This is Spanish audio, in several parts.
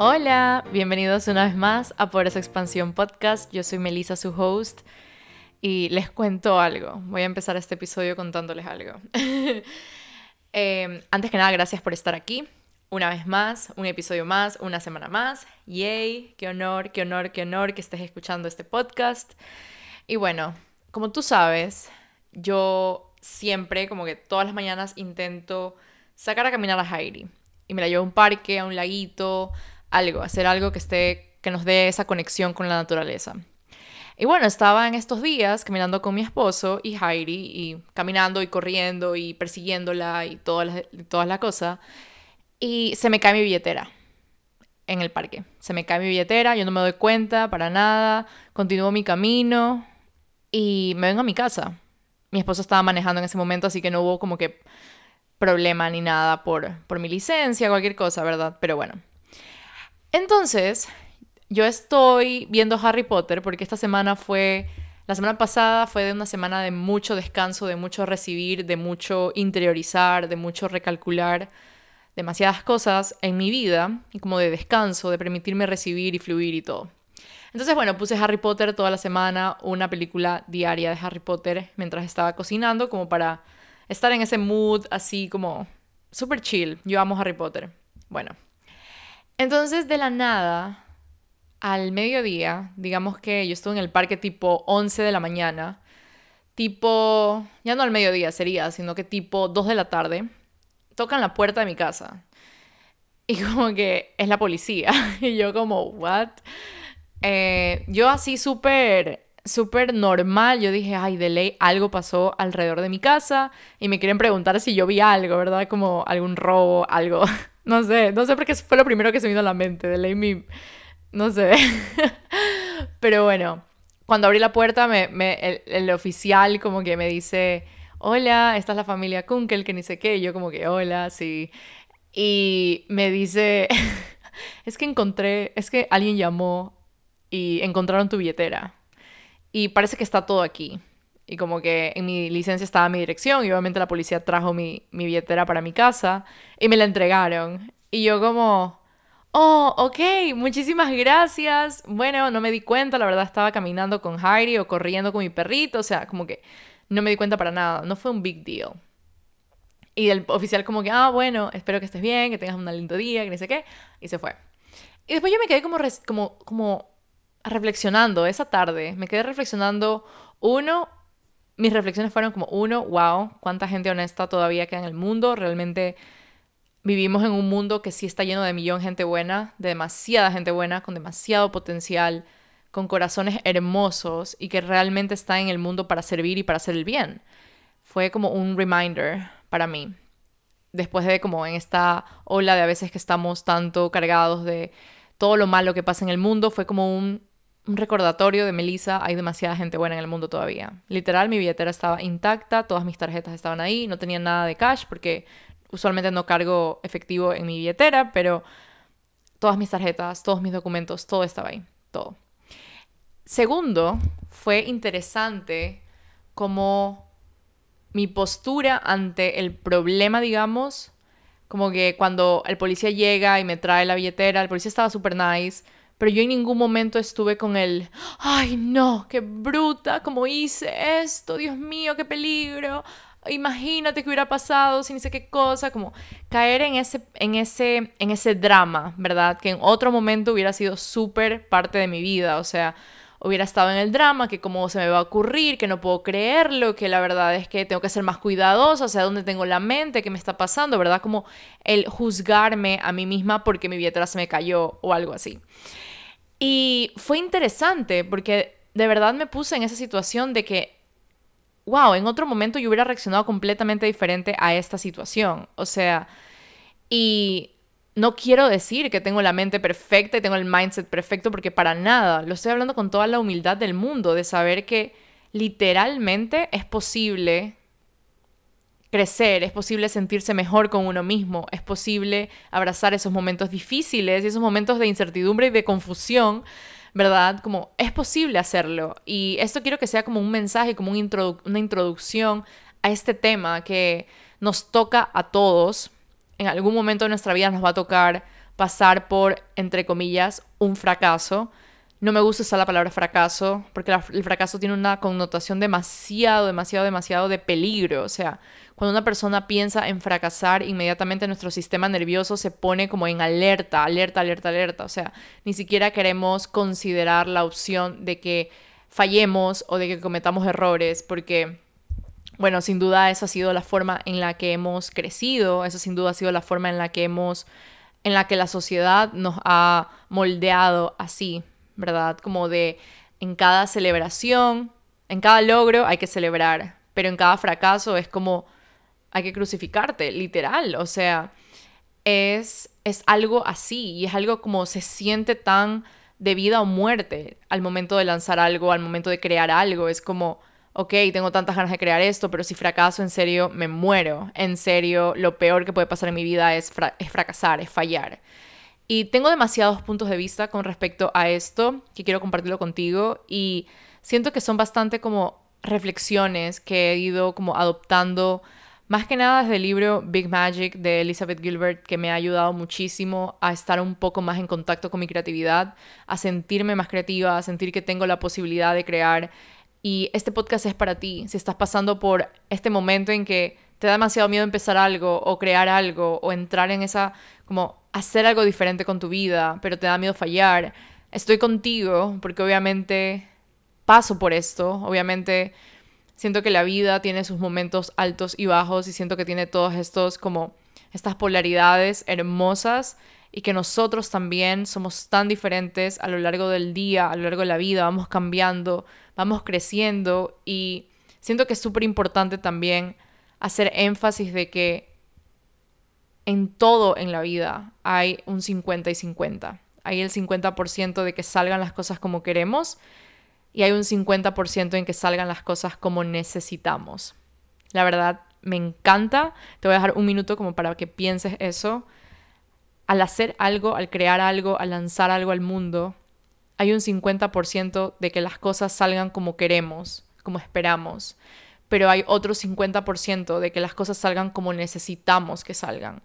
Hola, bienvenidos una vez más a Por esa Expansión Podcast. Yo soy Melissa, su host, y les cuento algo. Voy a empezar este episodio contándoles algo. Em, antes que nada, gracias por estar aquí. Una vez más, un episodio más, una semana más. Yay, qué honor, qué honor, qué honor que estés escuchando este podcast. Y bueno, como tú sabes, yo siempre, como que todas las mañanas, intento sacar a caminar a Heidi. Y me la llevo a un parque, a un laguito, algo, hacer algo que esté, que nos dé esa conexión con la naturaleza. Y bueno, estaba en estos días caminando con mi esposo y Heidi, y caminando y corriendo y persiguiéndola y todas las, todas las cosas. Y se me cae mi billetera en el parque. Se me cae mi billetera, yo no me doy cuenta para nada, continúo mi camino y me vengo a mi casa. Mi esposo estaba manejando en ese momento, así que no hubo como que problema ni nada por, por mi licencia, cualquier cosa, ¿verdad? Pero bueno. Entonces, yo estoy viendo Harry Potter porque esta semana fue, la semana pasada fue de una semana de mucho descanso, de mucho recibir, de mucho interiorizar, de mucho recalcular demasiadas cosas en mi vida y como de descanso, de permitirme recibir y fluir y todo. Entonces, bueno, puse Harry Potter toda la semana, una película diaria de Harry Potter mientras estaba cocinando, como para estar en ese mood así como súper chill. Yo amo Harry Potter. Bueno, entonces de la nada al mediodía, digamos que yo estuve en el parque tipo 11 de la mañana, tipo, ya no al mediodía sería, sino que tipo 2 de la tarde, tocan la puerta de mi casa. Y como que es la policía. Y yo como, ¿what? Eh, yo así súper, súper normal, yo dije, ay, de ley algo pasó alrededor de mi casa y me quieren preguntar si yo vi algo, ¿verdad? Como algún robo, algo. No sé, no sé por qué fue lo primero que se me vino a la mente. De ley mi, no sé. Pero bueno, cuando abrí la puerta, me, el, oficial como que me dice, hola, esta es la familia Kunkel, que ni sé qué. Y yo como que, hola, sí. Y me dice, es que encontré, es que alguien llamó y encontraron tu billetera. Y parece que está todo aquí. Y como que en mi licencia estaba mi dirección y obviamente la policía trajo mi, mi billetera para mi casa y me la entregaron. Y yo como, Oh, ok, muchísimas gracias. Bueno, no me di cuenta, la verdad estaba caminando con Heidi o corriendo con mi perrito, o sea, como que no me di cuenta para nada, no fue un big deal. Y el oficial como que, ah, bueno, espero que estés bien, que tengas un lindo día, que no sé qué, y se fue. Y después yo me quedé como, como, como reflexionando esa tarde, me quedé reflexionando, uno, mis reflexiones fueron como, uno, wow, cuánta gente honesta todavía queda en el mundo, realmente Vivimos en un mundo que sí está lleno de millón de gente buena, de demasiada gente buena, con demasiado potencial, con corazones hermosos y que realmente está en el mundo para servir y para hacer el bien. Fue como un reminder para mí. Después de como en esta ola de a veces que estamos tanto cargados de todo lo malo que pasa en el mundo, fue como un, un recordatorio de Melissa, hay demasiada gente buena en el mundo todavía. Literal, mi billetera estaba intacta, todas mis tarjetas estaban ahí, no tenía nada de cash porque usualmente no cargo efectivo en mi billetera, pero todas mis tarjetas, todos mis documentos, todo estaba ahí, todo. Segundo, fue interesante como mi postura ante el problema, digamos, como que cuando el policía llega y me trae la billetera, el policía estaba súper nice, pero yo en ningún momento estuve con el, ay no, qué bruta, cómo hice esto, Dios mío, qué peligro, imagínate que hubiera pasado, si ni sé qué cosa, como caer en ese, en ese, en ese drama, ¿verdad? Que en otro momento hubiera sido súper parte de mi vida, o sea, hubiera estado en el drama, que cómo se me va a ocurrir, que no puedo creerlo, que la verdad es que tengo que ser más cuidadosa, o sea, dónde tengo la mente, qué me está pasando, ¿verdad? Como el juzgarme a mí misma porque mi billetera se me cayó o algo así. Y fue interesante porque de verdad me puse en esa situación de que wow, en otro momento yo hubiera reaccionado completamente diferente a esta situación. O sea, y no quiero decir que tengo la mente perfecta y tengo el mindset perfecto, porque para nada, lo estoy hablando con toda la humildad del mundo, de saber que literalmente es posible crecer, es posible sentirse mejor con uno mismo, es posible abrazar esos momentos difíciles y esos momentos de incertidumbre y de confusión ¿verdad? Como es posible hacerlo. Y esto quiero que sea como un mensaje, como una introducción a este tema que nos toca a todos. En algún momento de nuestra vida nos va a tocar pasar por, entre comillas, un fracaso. No me gusta usar la palabra fracaso porque el fracaso tiene una connotación demasiado, demasiado, demasiado de peligro. O sea, cuando una persona piensa en fracasar, inmediatamente nuestro sistema nervioso se pone como en alerta, alerta, alerta, alerta. O sea, ni siquiera queremos considerar la opción de que fallemos o de que cometamos errores porque bueno, sin duda esa ha sido la forma en la que hemos crecido, esa sin duda ha sido la forma en la que hemos, en la que la sociedad nos ha moldeado así, ¿verdad? Como de en cada celebración, en cada logro hay que celebrar, pero en cada fracaso es como hay que crucificarte, literal, o sea, es, es algo así y es algo como se siente tan de vida o muerte al momento de lanzar algo, al momento de crear algo, es como ok, tengo tantas ganas de crear esto, pero si fracaso, en serio, me muero. En serio, lo peor que puede pasar en mi vida es, es fracasar, es fallar. Y tengo demasiados puntos de vista con respecto a esto que quiero compartirlo contigo y siento que son bastante como reflexiones que he ido como adoptando más que nada desde el libro Big Magic de Elizabeth Gilbert, que me ha ayudado muchísimo a estar un poco más en contacto con mi creatividad, a sentirme más creativa, a sentir que tengo la posibilidad de crear y este podcast es para ti. Si estás pasando por este momento en que te da demasiado miedo empezar algo o crear algo o entrar en esa, como hacer algo diferente con tu vida, pero te da miedo fallar, estoy contigo porque obviamente paso por esto, obviamente siento que la vida tiene sus momentos altos y bajos y siento que tiene todos estos como estas polaridades hermosas y que nosotros también somos tan diferentes a lo largo del día, a lo largo de la vida, vamos cambiando, vamos creciendo y siento que es súper importante también hacer énfasis de que en todo en la vida hay un 50 y 50. Hay el 50% de que salgan las cosas como queremos y hay un 50% en que salgan las cosas como necesitamos. La verdad, me encanta. Te voy a dejar un minuto como para que pienses eso. Al hacer algo, al crear algo, al lanzar algo al mundo, hay un 50% de que las cosas salgan como queremos, como esperamos, pero hay otro 50% de que las cosas salgan como necesitamos que salgan.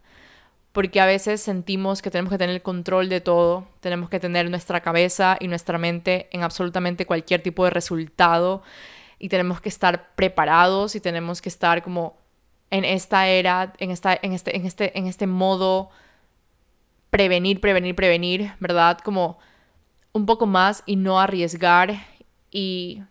Porque a veces sentimos que tenemos que tener el control de todo, tenemos que tener nuestra cabeza y nuestra mente en absolutamente cualquier tipo de resultado y tenemos que estar preparados y tenemos que estar como en esta era, en, esta, en, este, en, este, en este modo prevenir, prevenir, prevenir, ¿verdad? Como un poco más y no arriesgar y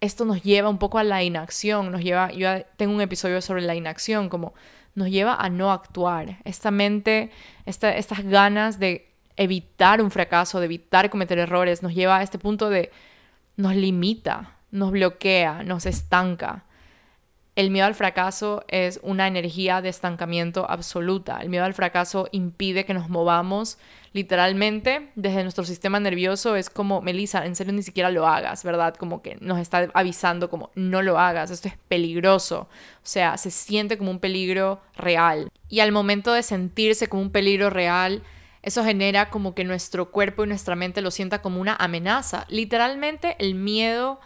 esto nos lleva un poco a la inacción, nos lleva, yo tengo un episodio sobre la inacción, como nos lleva a no actuar. Esta mente, estas ganas de evitar un fracaso, de evitar cometer errores, nos lleva a este punto de, nos limita, nos bloquea, nos estanca. El miedo al fracaso es una energía de estancamiento absoluta. El miedo al fracaso impide que nos movamos literalmente desde nuestro sistema nervioso. Es como, Melissa, en serio ni siquiera lo hagas, ¿verdad? Como que nos está avisando como, no lo hagas, esto es peligroso. O sea, se siente como un peligro real. Y al momento de sentirse como un peligro real, eso genera como que nuestro cuerpo y nuestra mente lo sienta como una amenaza. Literalmente el miedo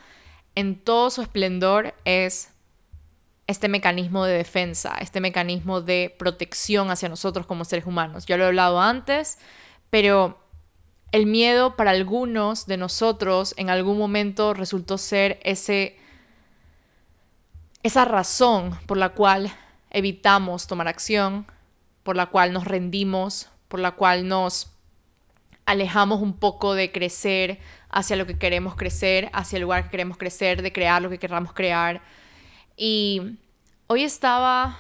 en todo su esplendor es este mecanismo de defensa, este mecanismo de protección hacia nosotros como seres humanos. Ya lo he hablado antes, pero el miedo para algunos de nosotros en algún momento resultó ser ese esa razón por la cual evitamos tomar acción, por la cual nos rendimos, por la cual nos alejamos un poco de crecer hacia lo que queremos crecer, hacia el lugar que queremos crecer, de crear lo que queramos crear. Y hoy estaba,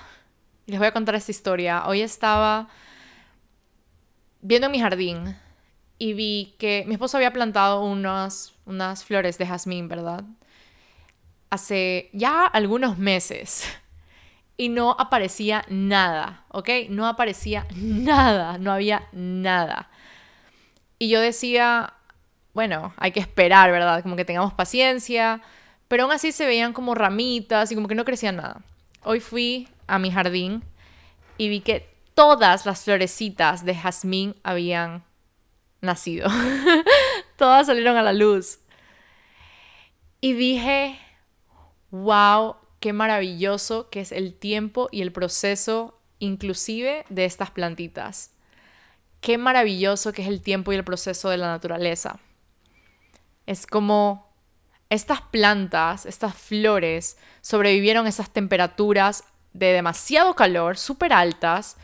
les voy a contar esta historia, hoy estaba viendo mi jardín y vi que mi esposo había plantado unas, unas flores de jazmín, ¿verdad? Hace ya algunos meses y no aparecía nada, ¿ok? No aparecía nada, no había nada. Y yo decía, bueno, hay que esperar, ¿verdad? Como que tengamos paciencia, pero aún así se veían como ramitas y como que no crecía nada. Hoy fui a mi jardín y vi que todas las florecitas de jazmín habían nacido. todas salieron a la luz. Y dije, wow, qué maravilloso que es el tiempo y el proceso inclusive de estas plantitas. qué maravilloso que es el tiempo y el proceso de la naturaleza. Es como estas plantas, estas flores, sobrevivieron a esas temperaturas de demasiado calor, súper altas,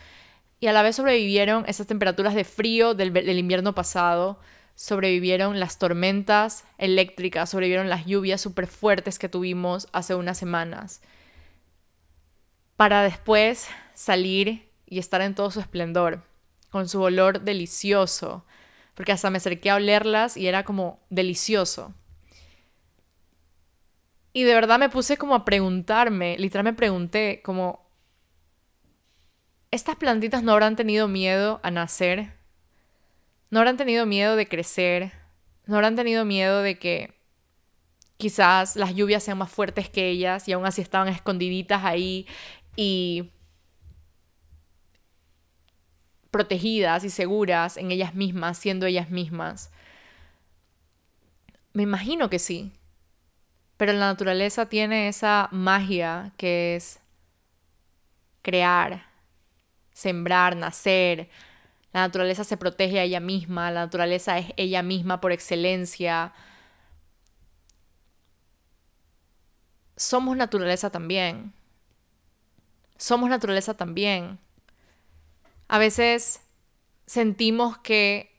y a la vez sobrevivieron esas temperaturas de frío del, invierno pasado, sobrevivieron las tormentas eléctricas, sobrevivieron las lluvias súper fuertes que tuvimos hace unas semanas, para después salir y estar en todo su esplendor, con su olor delicioso, porque hasta me acerqué a olerlas y era como delicioso. Y de verdad me puse como a preguntarme, literal me pregunté como, ¿estas plantitas no habrán tenido miedo a nacer? ¿No habrán tenido miedo de crecer? ¿No habrán tenido miedo de que quizás las lluvias sean más fuertes que ellas y aún así estaban escondiditas ahí y protegidas y seguras en ellas mismas, siendo ellas mismas? Me imagino que sí. Pero la naturaleza tiene esa magia que es crear, sembrar, nacer. La naturaleza se protege a ella misma, la naturaleza es ella misma por excelencia. Somos naturaleza también. Somos naturaleza también. A veces sentimos que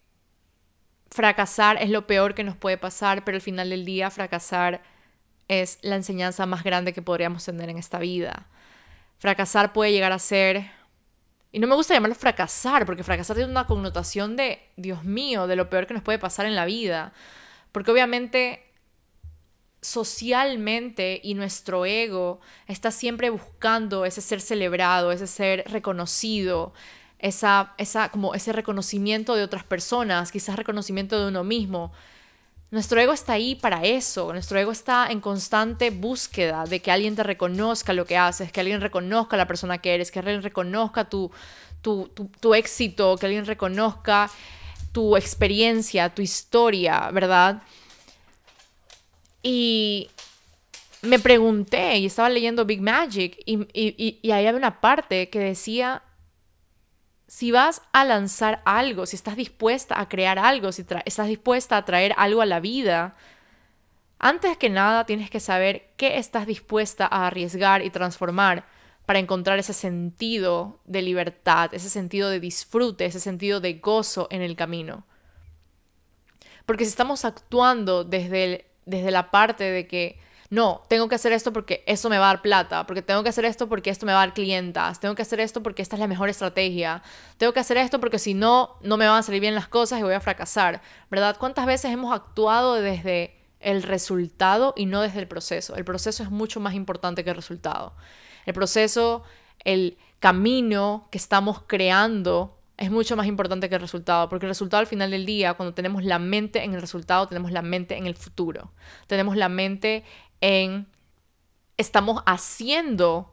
fracasar es lo peor que nos puede pasar, pero al final del día fracasar es la enseñanza más grande que podríamos tener en esta vida. Fracasar puede llegar a ser, y no me gusta llamarlo fracasar, porque fracasar tiene una connotación de, Dios mío, de lo peor que nos puede pasar en la vida. Porque obviamente socialmente y nuestro ego está siempre buscando ese ser celebrado, ese ser reconocido, esa, esa, como ese reconocimiento de otras personas, quizás reconocimiento de uno mismo. Nuestro ego está ahí para eso, nuestro ego está en constante búsqueda de que alguien te reconozca lo que haces, que alguien reconozca la persona que eres, que alguien reconozca tu, tu, tu, éxito, que alguien reconozca tu experiencia, tu historia, ¿verdad? Y me pregunté y estaba leyendo Big Magic y, y, y ahí había una parte que decía si vas a lanzar algo, si estás dispuesta a crear algo, si estás dispuesta a traer algo a la vida, antes que nada tienes que saber qué estás dispuesta a arriesgar y transformar para encontrar ese sentido de libertad, ese sentido de disfrute, ese sentido de gozo en el camino. Porque si estamos actuando desde, desde la parte de que no, tengo que hacer esto porque esto me va a dar plata, porque tengo que hacer esto porque esto me va a dar clientas, tengo que hacer esto porque esta es la mejor estrategia, tengo que hacer esto porque si no, no me van a salir bien las cosas y voy a fracasar, ¿verdad? ¿Cuántas veces hemos actuado desde el resultado y no desde el proceso? El proceso es mucho más importante que el resultado. El proceso, el camino que estamos creando es mucho más importante que el resultado, porque el resultado al final del día, cuando tenemos la mente en el resultado, tenemos la mente en el futuro, tenemos la mente en estamos haciendo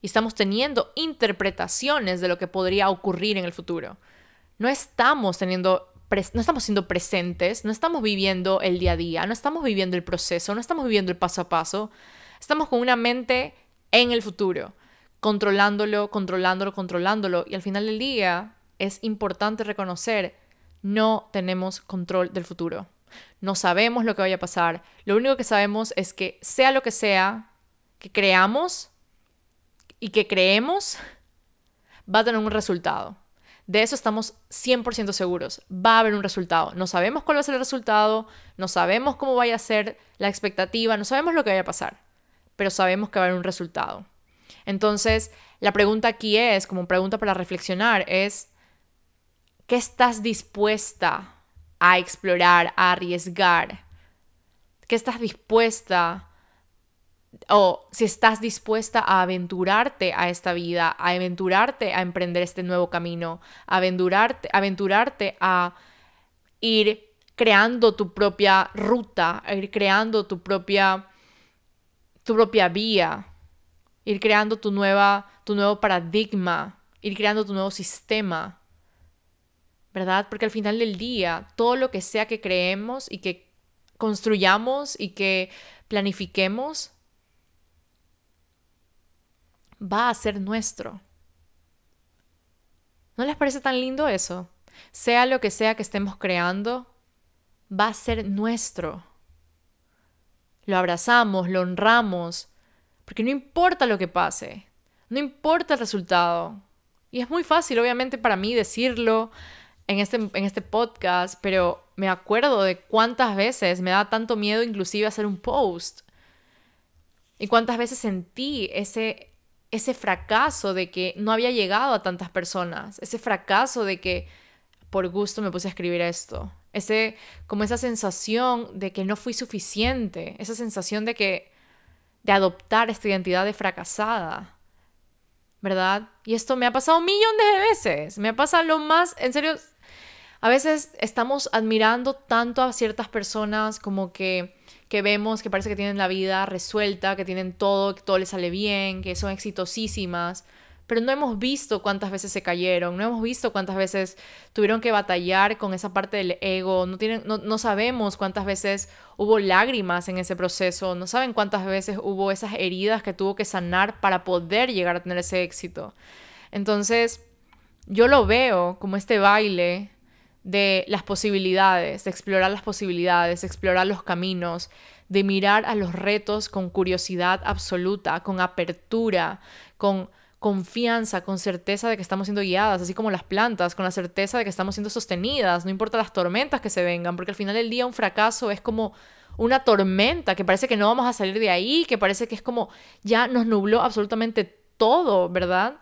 y estamos teniendo interpretaciones de lo que podría ocurrir en el futuro. No estamos teniendo no estamos siendo presentes, no estamos viviendo el día a día, no estamos viviendo el proceso, no estamos viviendo el paso a paso. Estamos con una mente en el futuro, controlándolo, controlándolo, controlándolo. Y al final del día es importante reconocer, no tenemos control del futuro. No sabemos lo que vaya a pasar. Lo único que sabemos es que sea lo que sea que creamos y que creemos, va a tener un resultado. De eso estamos 100% seguros. Va a haber un resultado. No sabemos cuál va a ser el resultado, no sabemos cómo vaya a ser la expectativa, no sabemos lo que vaya a pasar, pero sabemos que va a haber un resultado. Entonces, la pregunta aquí es, como pregunta para reflexionar, es, ¿qué estás dispuesta a explorar, a arriesgar? ¿Qué estás dispuesta o si estás dispuesta a aventurarte a esta vida, a aventurarte a emprender este nuevo camino, a aventurarte, aventurarte a ir creando tu propia ruta, a ir creando tu propia tu propia vía, ir creando tu nueva tu nuevo paradigma, ir creando tu nuevo sistema. ¿Verdad? Porque al final del día, todo lo que sea que creemos y que construyamos y que planifiquemos, va a ser nuestro. ¿No les parece tan lindo eso? sea lo que sea que estemos creando, va a ser nuestro. Lo abrazamos, lo honramos, porque no importa lo que pase, no importa el resultado. Y es muy fácil, obviamente, para mí decirlo en este, en este podcast, pero me acuerdo de cuántas veces me da tanto miedo inclusive hacer un post. Y cuántas veces sentí ese, ese fracaso de que no había llegado a tantas personas, ese fracaso de que por gusto me puse a escribir esto, ese como esa sensación de que no fui suficiente, esa sensación de que de adoptar esta identidad de fracasada. ¿Verdad? Y esto me ha pasado millones de veces. Me ha pasado lo más, en serio, a veces estamos admirando tanto a ciertas personas como que que vemos que parece que tienen la vida resuelta, que tienen todo, que todo les sale bien, que son exitosísimas, pero no hemos visto cuántas veces se cayeron, no hemos visto cuántas veces tuvieron que batallar con esa parte del ego, no, tienen, no, no sabemos cuántas veces hubo lágrimas en ese proceso, no saben cuántas veces hubo esas heridas que tuvo que sanar para poder llegar a tener ese éxito. Entonces, yo lo veo como este baile de las posibilidades, de explorar las posibilidades, de explorar los caminos, de mirar a los retos con curiosidad absoluta, con apertura, con confianza, con certeza de que estamos siendo guiadas, así como las plantas, con la certeza de que estamos siendo sostenidas, no importa las tormentas que se vengan, porque al final del día un fracaso es como una tormenta, que parece que no vamos a salir de ahí, que parece que es como ya nos nubló absolutamente todo, ¿verdad?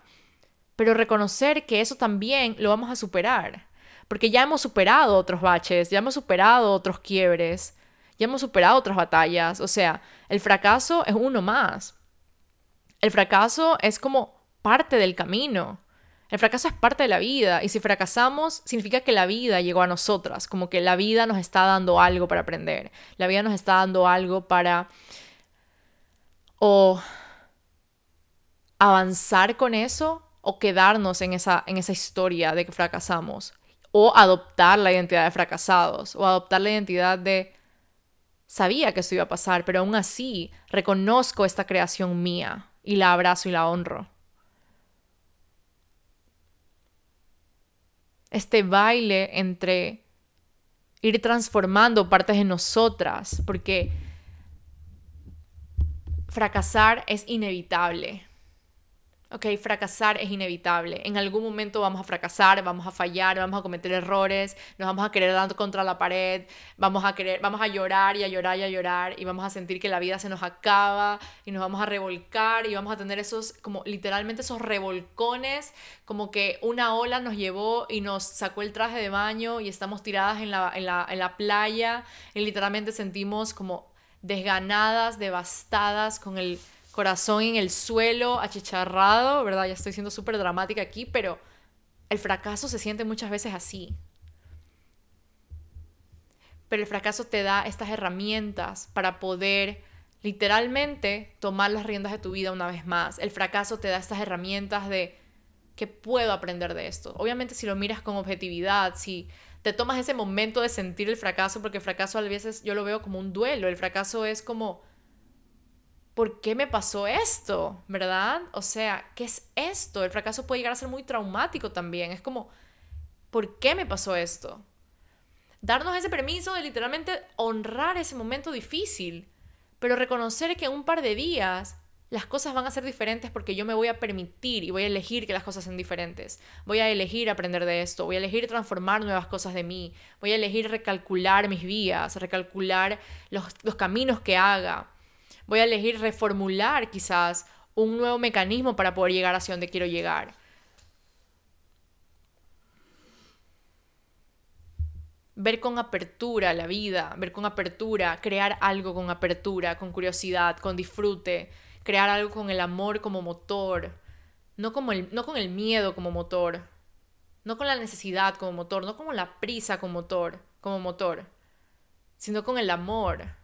Pero reconocer que eso también lo vamos a superar porque ya hemos superado otros baches, ya hemos superado otros quiebres, ya hemos superado otras batallas. O sea, el fracaso es uno más. El fracaso es como parte del camino. El fracaso es parte de la vida y si fracasamos significa que la vida llegó a nosotras, como que la vida nos está dando algo para aprender, la vida nos está dando algo para o avanzar con eso o quedarnos en esa, en esa historia de que fracasamos o adoptar la identidad de fracasados, o adoptar la identidad de sabía que esto iba a pasar, pero aún así reconozco esta creación mía y la abrazo y la honro. Este baile entre ir transformando partes de nosotras, porque fracasar es inevitable. Ok, fracasar es inevitable. En algún momento vamos a fracasar, vamos a fallar, vamos a cometer errores, nos vamos a querer dar contra la pared, vamos a querer, vamos a llorar y a llorar y a llorar y vamos a sentir que la vida se nos acaba y nos vamos a revolcar y vamos a tener esos, como literalmente esos revolcones, como que una ola nos llevó y nos sacó el traje de baño y estamos tiradas en la, en la, en la playa y literalmente sentimos como desganadas, devastadas con el corazón en el suelo, achicharrado, ¿verdad? Ya estoy siendo súper dramática aquí, pero el fracaso se siente muchas veces así. Pero el fracaso te da estas herramientas para poder literalmente tomar las riendas de tu vida una vez más. El fracaso te da estas herramientas de que puedo aprender de esto. Obviamente si lo miras con objetividad, si te tomas ese momento de sentir el fracaso, porque el fracaso a veces yo lo veo como un duelo, el fracaso es como ¿por qué me pasó esto? ¿Verdad? O sea, ¿qué es esto? El fracaso puede llegar a ser muy traumático también. Es como, ¿por qué me pasó esto? Darnos ese permiso de literalmente honrar ese momento difícil, pero reconocer que en un par de días las cosas van a ser diferentes porque yo me voy a permitir y voy a elegir que las cosas sean diferentes. Voy a elegir aprender de esto, voy a elegir transformar nuevas cosas de mí, voy a elegir recalcular mis vías, recalcular los, los caminos que haga Voy a elegir reformular quizás un nuevo mecanismo para poder llegar hacia donde quiero llegar. Ver con apertura la vida, ver con apertura, crear algo con apertura, con curiosidad, con disfrute, crear algo con el amor como motor, no, como el, no con el miedo como motor, no con la necesidad como motor, no como la prisa como motor, como motor, sino con el amor,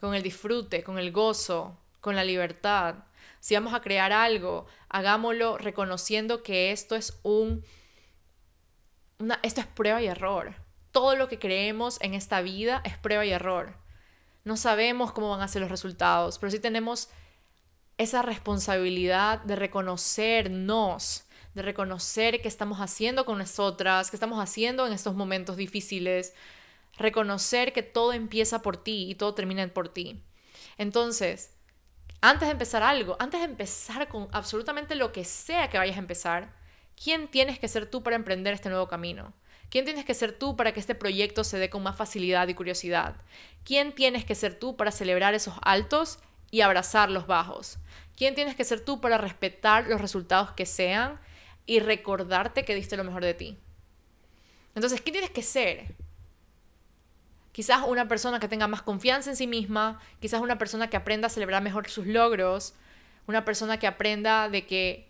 con el disfrute, con el gozo, con la libertad. Si vamos a crear algo, hagámoslo reconociendo que esto es un una, esto es prueba y error. Todo lo que creemos en esta vida es prueba y error. No sabemos cómo van a ser los resultados, pero sí tenemos esa responsabilidad de reconocernos, de reconocer qué estamos haciendo con nosotras, qué estamos haciendo en estos momentos difíciles, reconocer que todo empieza por ti y todo termina por ti. Entonces, antes de empezar algo, antes de empezar con absolutamente lo que sea que vayas a empezar, ¿quién tienes que ser tú para emprender este nuevo camino? ¿Quién tienes que ser tú para que este proyecto se dé con más facilidad y curiosidad? ¿Quién tienes que ser tú para celebrar esos altos y abrazar los bajos? ¿Quién tienes que ser tú para respetar los resultados que sean y recordarte que diste lo mejor de ti? Entonces, ¿qué tienes que ser? Quizás una persona que tenga más confianza en sí misma, quizás una persona que aprenda a celebrar mejor sus logros, una persona que aprenda de que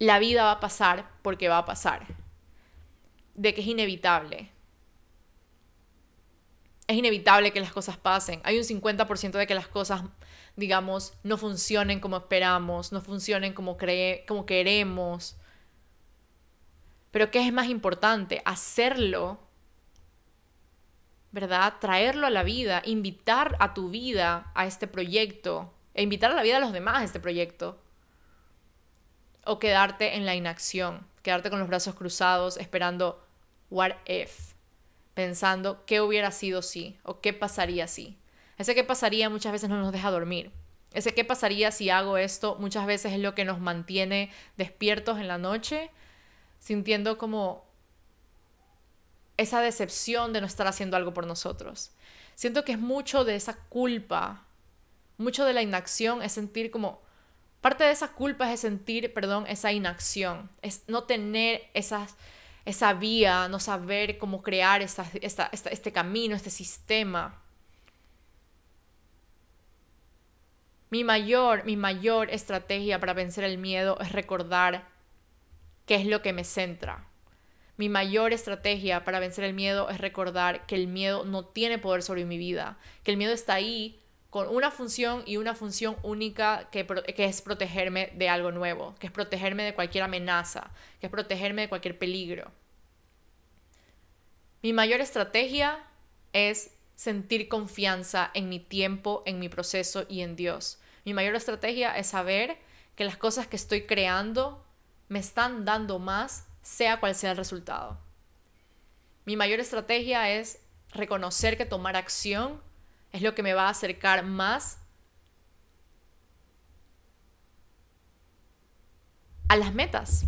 la vida va a pasar porque va a pasar, de que es inevitable. Es inevitable que las cosas pasen. Hay un 50% de que las cosas digamos, no funcionen como esperamos, no funcionen como, cree, como queremos. Pero ¿qué es más importante? Hacerlo, ¿verdad? Traerlo a la vida, invitar a tu vida a este proyecto, e invitar a la vida a los demás a este proyecto. O quedarte en la inacción, quedarte con los brazos cruzados esperando what if, pensando qué hubiera sido si o qué pasaría si. Ese qué pasaría muchas veces no nos deja dormir. Ese qué pasaría si hago esto muchas veces es lo que nos mantiene despiertos en la noche, sintiendo como esa decepción de no estar haciendo algo por nosotros. Siento que es mucho de esa culpa, mucho de la inacción es sentir como parte de esa culpa es sentir, perdón, esa inacción, es no tener esas esa vía, no saber cómo crear este camino, este sistema. Mi mayor, mi mayor estrategia para vencer el miedo es recordar qué es lo que me centra. Mi mayor estrategia para vencer el miedo es recordar que el miedo no tiene poder sobre mi vida, que el miedo está ahí con una función y una función única que, es protegerme de algo nuevo, que es protegerme de cualquier amenaza, que es protegerme de cualquier peligro. Mi mayor estrategia es sentir confianza en mi tiempo, en mi proceso y en Dios. Mi mayor estrategia es saber que las cosas que estoy creando me están dando más, sea cual sea el resultado. Mi mayor estrategia es reconocer que tomar acción es lo que me va a acercar más a las metas,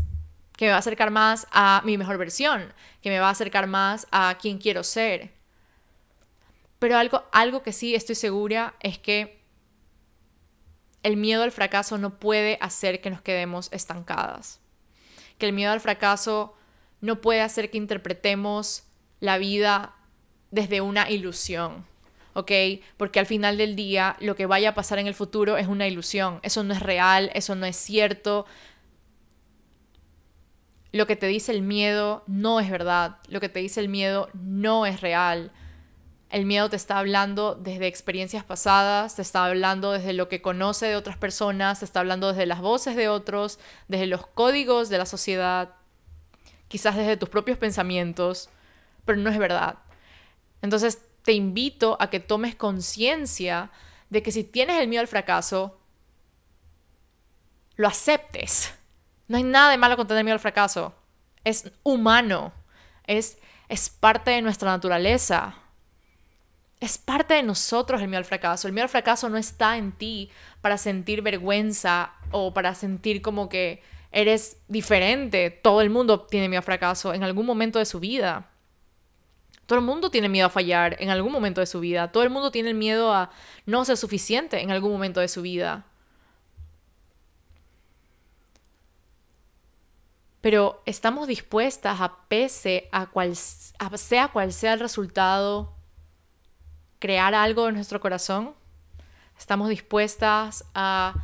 que me va a acercar más a mi mejor versión, que me va a acercar más a quien quiero ser. Pero algo, algo que sí estoy segura es que el miedo al fracaso no puede hacer que nos quedemos estancadas. Que el miedo al fracaso no puede hacer que interpretemos la vida desde una ilusión. ¿ok? Porque al final del día lo que vaya a pasar en el futuro es una ilusión, eso no es real, eso no es cierto. Lo que te dice el miedo no es verdad, lo que te dice el miedo no es real. El miedo te está hablando desde experiencias pasadas, te está hablando desde lo que conoce de otras personas, te está hablando desde las voces de otros, desde los códigos de la sociedad, quizás desde tus propios pensamientos, pero no es verdad. Entonces te invito a que tomes conciencia de que si tienes el miedo al fracaso, lo aceptes. No hay nada de malo con tener miedo al fracaso. Es humano. Es, es parte de nuestra naturaleza. Es parte de nosotros el miedo al fracaso. El miedo al fracaso no está en ti para sentir vergüenza o para sentir como que eres diferente. Todo el mundo tiene miedo al fracaso en algún momento de su vida. Todo el mundo tiene miedo a fallar en algún momento de su vida. Todo el mundo tiene miedo a no ser suficiente en algún momento de su vida. Pero estamos dispuestas a pese a, cual, sea cual sea el resultado crear algo en nuestro corazón, estamos dispuestas a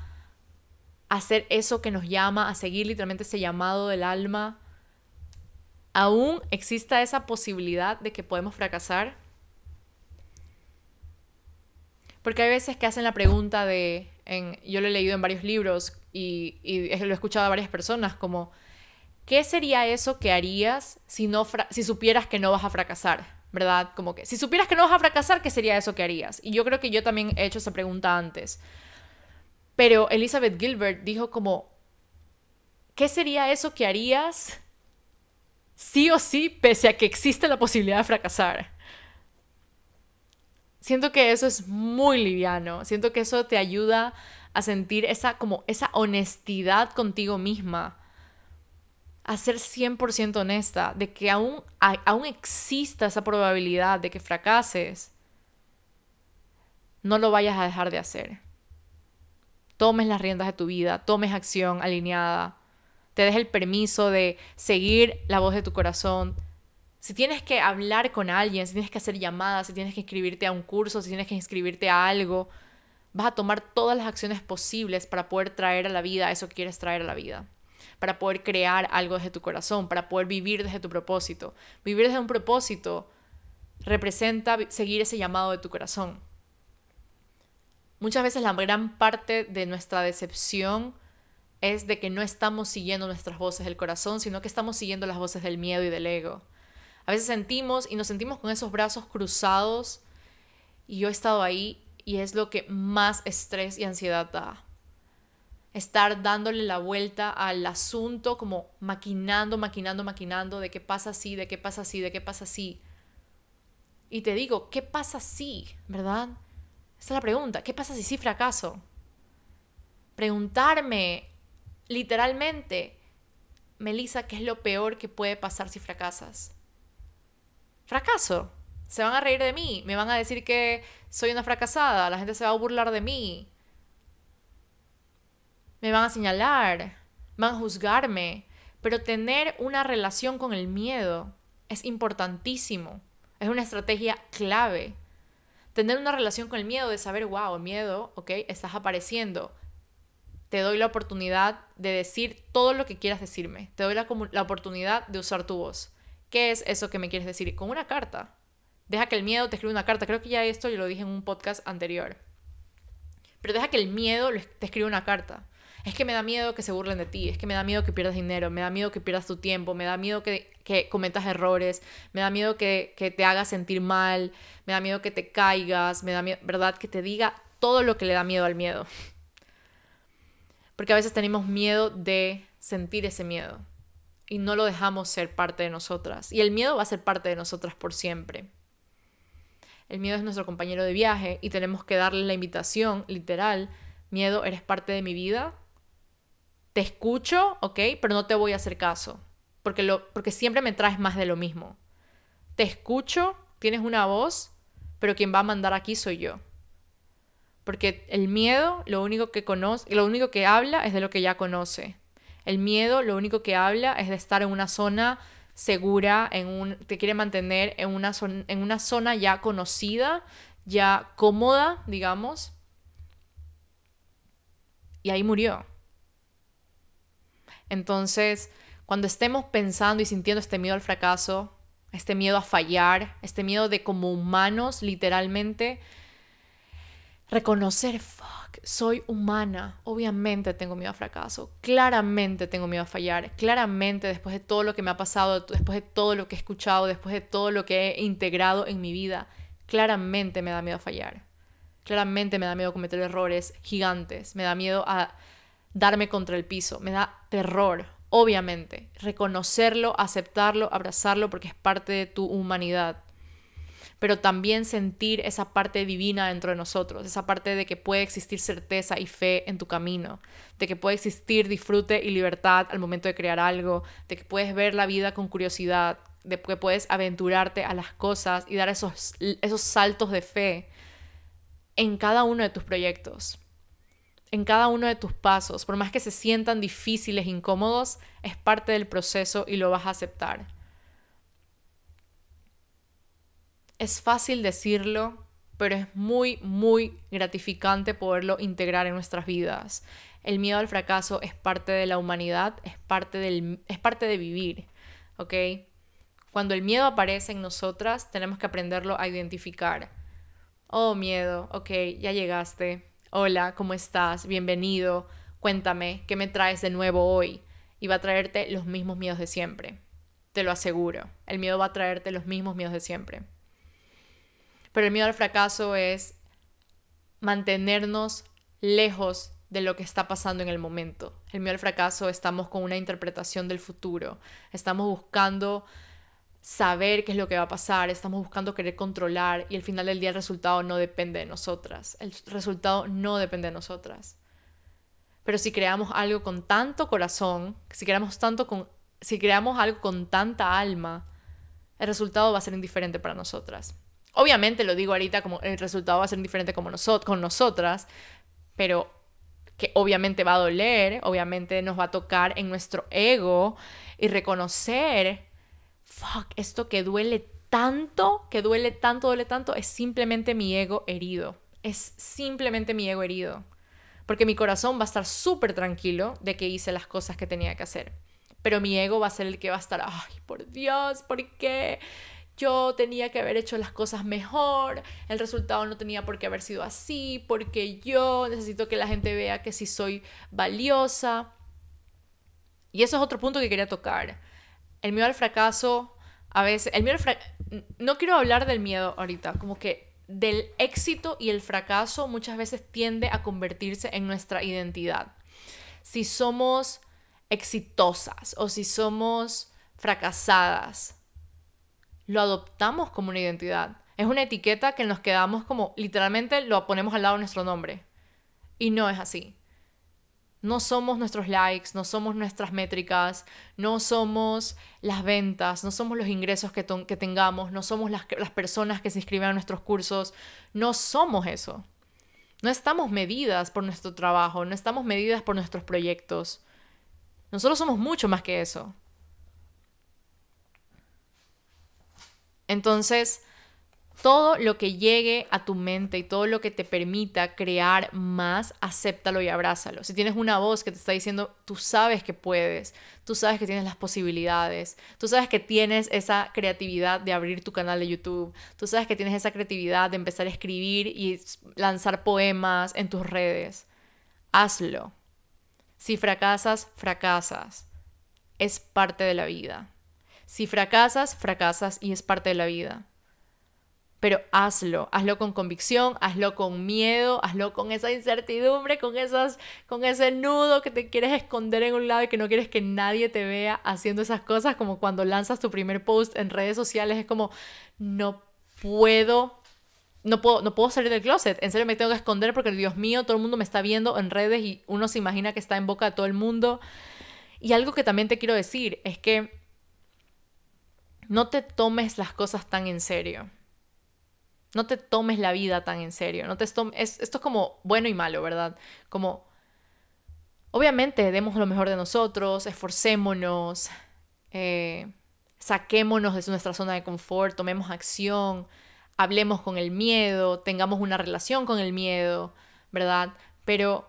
hacer eso que nos llama, a seguir literalmente ese llamado del alma, aún exista esa posibilidad de que podemos fracasar. Porque hay veces que hacen la pregunta de, en, yo lo he leído en varios libros y, y lo he escuchado a varias personas, como, ¿qué sería eso que harías si, no si supieras que no vas a fracasar? ¿Verdad? Como que si supieras que no vas a fracasar, ¿qué sería eso que harías? Y yo creo que yo también he hecho esa pregunta antes. Pero Elizabeth Gilbert dijo como, ¿qué sería eso que harías sí o sí pese a que existe la posibilidad de fracasar? Siento que eso es muy liviano, siento que eso te ayuda a sentir esa como esa honestidad contigo misma, a ser 100% honesta de que aún, aún exista esa probabilidad de que fracases, no lo vayas a dejar de hacer. Tomes las riendas de tu vida, tomes acción alineada, te des el permiso de seguir la voz de tu corazón. Si tienes que hablar con alguien, si tienes que hacer llamadas, si tienes que inscribirte a un curso, si tienes que inscribirte a algo, vas a tomar todas las acciones posibles para poder traer a la vida eso que quieres traer a la vida, para poder crear algo desde tu corazón, para poder vivir desde tu propósito. Vivir desde un propósito representa seguir ese llamado de tu corazón. Muchas veces la gran parte de nuestra decepción es de que no estamos siguiendo nuestras voces del corazón, sino que estamos siguiendo las voces del miedo y del ego. A veces sentimos y nos sentimos con esos brazos cruzados y yo he estado ahí y es lo que más estrés y ansiedad da. Estar dándole la vuelta al asunto como maquinando, maquinando, maquinando de qué pasa así, de qué pasa así, de qué pasa así. Y te digo, ¿qué pasa si, verdad? Esa es la pregunta, ¿qué pasa si sí fracaso? Preguntarme literalmente, Melissa, ¿qué es lo peor que puede pasar si fracasas? Fracaso se van a reír de mí, me van a decir que soy una fracasada, la gente se va a burlar de mí, me van a señalar, van a juzgarme, pero tener una relación con el miedo es importantísimo, es una estrategia clave. Tener una relación con el miedo de saber, wow, miedo, ok, estás apareciendo. Te doy la oportunidad de decir todo lo que quieras decirme. Te doy la, la oportunidad de usar tu voz. ¿Qué es eso que me quieres decir? Con una carta. Deja que el miedo te escriba una carta. Creo que ya esto yo lo dije en un podcast anterior. Pero deja que el miedo te escriba una carta. Es que me da miedo que se burlen de ti, es que me da miedo que pierdas dinero, me da miedo que pierdas tu tiempo, me da miedo que, que cometas errores, me da miedo que, que, te hagas sentir mal, me da miedo que te caigas, me da miedo, ¿verdad? Que te diga todo lo que le da miedo al miedo. Porque a veces tenemos miedo de sentir ese miedo y no lo dejamos ser parte de nosotras. Y el miedo va a ser parte de nosotras por siempre. El miedo es nuestro compañero de viaje y tenemos que darle la invitación, literal, miedo, eres parte de mi vida. Te escucho, ok, pero no te voy a hacer caso, porque, lo, porque siempre me traes más de lo mismo. Te escucho, tienes una voz, pero quien va a mandar aquí soy yo. Porque el miedo, lo único que conoce, lo único que habla es de lo que ya conoce. El miedo, lo único que habla es de estar en una zona segura, en un, te quiere mantener en una, zona, en una zona ya conocida, ya cómoda, digamos. Y ahí murió. Entonces, cuando estemos pensando y sintiendo este miedo al fracaso, este miedo a fallar, este miedo de como humanos, literalmente, reconocer, fuck, soy humana, obviamente tengo miedo a fracaso, claramente tengo miedo a fallar, claramente después de todo lo que me ha pasado, después de todo lo que he escuchado, después de todo lo que he integrado en mi vida, claramente me da miedo a fallar, claramente me da miedo a cometer errores gigantes, me da miedo a darme contra el piso, me da terror, obviamente, reconocerlo, aceptarlo, abrazarlo porque es parte de tu humanidad. Pero también sentir esa parte divina dentro de nosotros, esa parte de que puede existir certeza y fe en tu camino, de que puede existir disfrute y libertad al momento de crear algo, de que puedes ver la vida con curiosidad, de que puedes aventurarte a las cosas y dar esos, esos saltos de fe en cada uno de tus proyectos, en cada uno de tus pasos, por más que se sientan difíciles, incómodos, es parte del proceso y lo vas a aceptar. Es fácil decirlo, pero es muy, muy gratificante poderlo integrar en nuestras vidas. El miedo al fracaso es parte de la humanidad, es parte, del, es parte de vivir, ¿ok? Cuando el miedo aparece en nosotras, tenemos que aprenderlo a identificar. Oh, miedo, ok, ya llegaste. Hola, ¿cómo estás? Bienvenido. Cuéntame, ¿qué me traes de nuevo hoy? Y va a traerte los mismos miedos de siempre. Te lo aseguro. El miedo va a traerte los mismos miedos de siempre. Pero el miedo al fracaso es mantenernos lejos de lo que está pasando en el momento. El miedo al fracaso estamos con una interpretación del futuro. Estamos buscando saber qué es lo que va a pasar, estamos buscando querer controlar y al final del día el resultado no depende de nosotras. El resultado no depende de nosotras. Pero si creamos algo con tanto corazón, si creamos tanto con si creamos algo con tanta alma, el resultado va a ser indiferente para nosotras. Obviamente lo digo ahorita como el resultado va a ser indiferente como con nosotras, pero que obviamente va a doler, obviamente nos va a tocar en nuestro ego y reconocer, esto que duele tanto, que duele tanto, duele tanto, es simplemente mi ego herido. Es simplemente mi ego herido. Porque mi corazón va a estar súper tranquilo de que hice las cosas que tenía que hacer. Pero mi ego va a ser el que va a estar, ay, por Dios, ¿por qué? yo tenía que haber hecho las cosas mejor, el resultado no tenía por qué haber sido así, porque yo necesito que la gente vea que sí soy valiosa. Y eso es otro punto que quería tocar. El miedo al fracaso, a veces, el miedo al no quiero hablar del miedo ahorita, como que del éxito y el fracaso muchas veces tiende a convertirse en nuestra identidad. Si somos exitosas o si somos fracasadas, lo adoptamos como una identidad. Es una etiqueta que nos quedamos como, literalmente lo ponemos al lado de nuestro nombre. Y no es así. No somos nuestros likes, no somos nuestras métricas, no somos las ventas, no somos los ingresos que, tengamos, no somos las, las personas que se inscriben a nuestros cursos, no somos eso. No estamos medidas por nuestro trabajo, no estamos medidas por nuestros proyectos. Nosotros somos mucho más que eso. Entonces, todo lo que llegue a tu mente y todo lo que te permita crear más, acéptalo y abrázalo. Si tienes una voz que te está diciendo, tú sabes que puedes, tú sabes que tienes las posibilidades, tú sabes que tienes esa creatividad de abrir tu canal de YouTube, tú sabes que tienes esa creatividad de empezar a escribir y lanzar poemas en tus redes, hazlo. Si fracasas, fracasas. Es parte de la vida. Si fracasas, fracasas y es parte de la vida. Pero hazlo, hazlo con convicción, hazlo con miedo, hazlo con esa incertidumbre, con, esas, con ese nudo que te quieres esconder en un lado y que no quieres que nadie te vea haciendo esas cosas, como cuando lanzas tu primer post en redes sociales, es como, no puedo no puedo, no puedo salir del closet. En serio me tengo que esconder porque, Dios mío, todo el mundo me está viendo en redes y uno se imagina que está en boca de todo el mundo. Y algo que también te quiero decir es que no te tomes las cosas tan en serio. No te tomes la vida tan en serio. No te esto es como bueno y malo, ¿verdad? Como, obviamente, demos lo mejor de nosotros, esforcémonos, eh, saquémonos de nuestra zona de confort, tomemos acción, hablemos con el miedo, tengamos una relación con el miedo, ¿verdad? Pero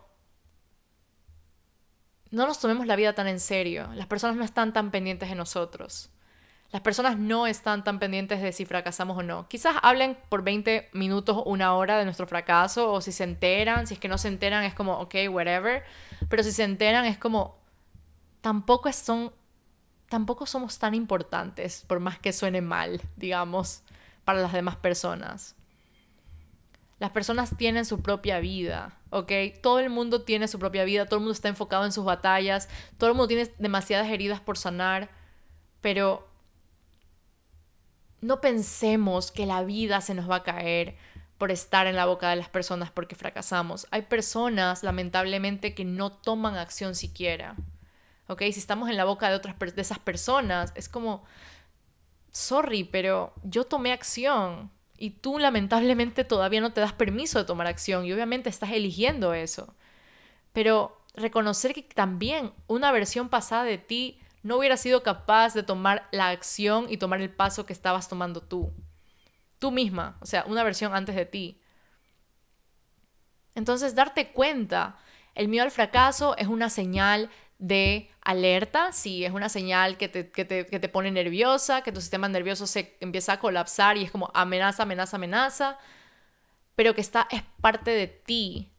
no nos tomemos la vida tan en serio. Las personas no están tan pendientes de nosotros las personas no están tan pendientes de si fracasamos o no. Quizás hablen por 20 minutos, una hora de nuestro fracaso, o si se enteran, si es que no se enteran es como, ok, whatever, pero si se enteran es como, tampoco son, tampoco somos tan importantes, por más que suene mal, digamos, para las demás personas. Las personas tienen su propia vida, ¿ok? Todo el mundo tiene su propia vida, todo el mundo está enfocado en sus batallas, todo el mundo tiene demasiadas heridas por sanar, pero no pensemos que la vida se nos va a caer por estar en la boca de las personas porque fracasamos. Hay personas, lamentablemente, que no toman acción siquiera. ¿Ok? Si estamos en la boca de otras de esas personas, es como, sorry, pero yo tomé acción y tú lamentablemente todavía no te das permiso de tomar acción y obviamente estás eligiendo eso. Pero reconocer que también una versión pasada de ti no hubieras sido capaz de tomar la acción y tomar el paso que estabas tomando tú. Tú misma, o sea, una versión antes de ti. Entonces, darte cuenta, el miedo al fracaso es una señal de alerta, sí, es una señal que te, que te, que te pone nerviosa, que tu sistema nervioso se empieza a colapsar y es como amenaza, amenaza, amenaza, pero que está, es parte de ti.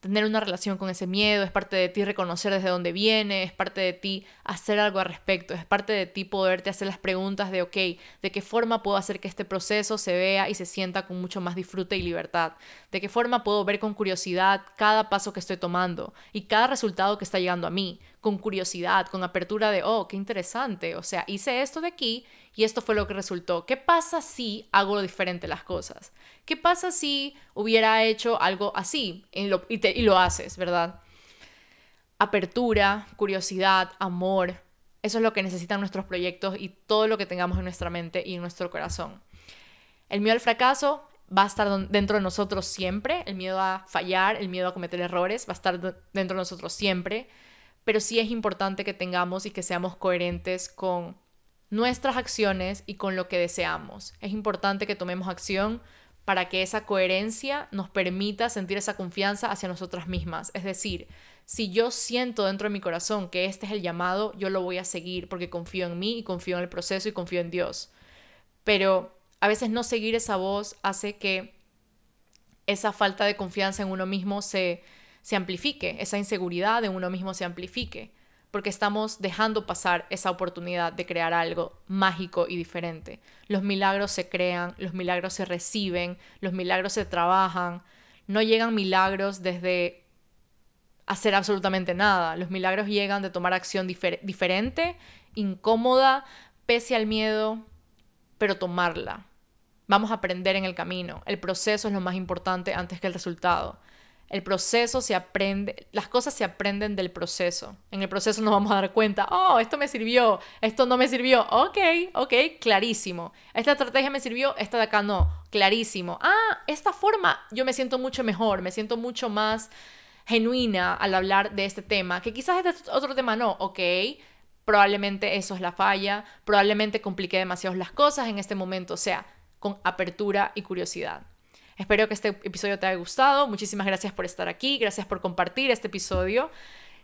Tener una relación con ese miedo, es parte de ti reconocer desde dónde viene, es parte de ti hacer algo al respecto, es parte de ti poderte hacer las preguntas de, ok, ¿de qué forma puedo hacer que este proceso se vea y se sienta con mucho más disfrute y libertad? ¿De qué forma puedo ver con curiosidad cada paso que estoy tomando y cada resultado que está llegando a mí? Con curiosidad, con apertura de, oh, qué interesante, o sea, hice esto de aquí y esto fue lo que resultó. ¿Qué pasa si hago diferente las cosas? ¿Qué pasa si hubiera hecho algo así y lo, haces, verdad? Apertura, curiosidad, amor. Eso es lo que necesitan nuestros proyectos y todo lo que tengamos en nuestra mente y en nuestro corazón. El miedo al fracaso va a estar dentro de nosotros siempre, el miedo a fallar, el miedo a cometer errores va a estar dentro de nosotros siempre, pero sí es importante que tengamos y que seamos coherentes con nuestras acciones y con lo que deseamos. Es importante que tomemos acción para que esa coherencia nos permita sentir esa confianza hacia nosotras mismas. Es decir, si yo siento dentro de mi corazón que este es el llamado, yo lo voy a seguir porque confío en mí y confío en el proceso y confío en Dios. Pero a veces no seguir esa voz hace que esa falta de confianza en uno mismo se, se amplifique, esa inseguridad de uno mismo se amplifique porque estamos dejando pasar esa oportunidad de crear algo mágico y diferente. Los milagros se crean, los milagros se reciben, los milagros se trabajan. No llegan milagros desde hacer absolutamente nada. Los milagros llegan de tomar acción diferente, incómoda, pese al miedo, pero tomarla. Vamos a aprender en el camino. El proceso es lo más importante antes que el resultado. El proceso se aprende, las cosas se aprenden del proceso. En el proceso nos vamos a dar cuenta, oh, esto me sirvió, esto no me sirvió. Ok, ok, clarísimo. Esta estrategia me sirvió, esta de acá no, clarísimo. Ah, esta forma yo me siento mucho mejor, me siento mucho más genuina al hablar de este tema, que quizás este otro tema no, ok. Probablemente eso es la falla, probablemente compliqué demasiado las cosas en este momento, o sea, con apertura y curiosidad. Espero que este episodio te haya gustado. Muchísimas gracias por estar aquí. Gracias por compartir este episodio.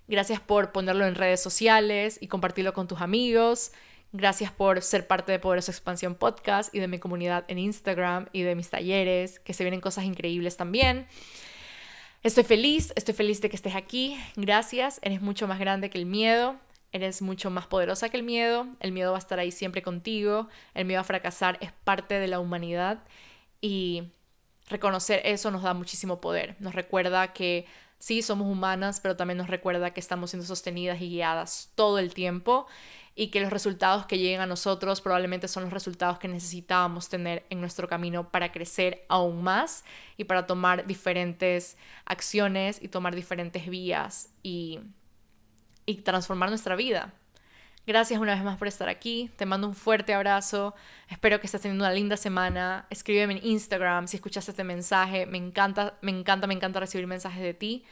Gracias por ponerlo en redes sociales y compartirlo con tus amigos. Gracias por ser parte de Poderosa Expansión Podcast y de mi comunidad en Instagram y de mis talleres, que se vienen cosas increíbles también. Estoy feliz, estoy feliz de que estés aquí. Gracias, eres mucho más grande que el miedo, eres mucho más poderosa que el miedo. El miedo va a estar ahí siempre contigo. El miedo a fracasar es parte de la humanidad y reconocer eso nos da muchísimo poder. Nos recuerda que sí, somos humanas, pero también nos recuerda que estamos siendo sostenidas y guiadas todo el tiempo y que los resultados que lleguen a nosotros probablemente son los resultados que necesitábamos tener en nuestro camino para crecer aún más y para tomar diferentes acciones y tomar diferentes vías y, y transformar nuestra vida. Gracias una vez más por estar aquí. Te mando un fuerte abrazo. Espero que estés teniendo una linda semana. Escríbeme en Instagram si escuchaste este mensaje. Me encanta, me encanta, me encanta recibir mensajes de ti.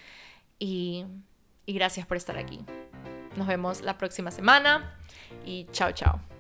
Y, y gracias por estar aquí. Nos vemos la próxima semana y chao, chao.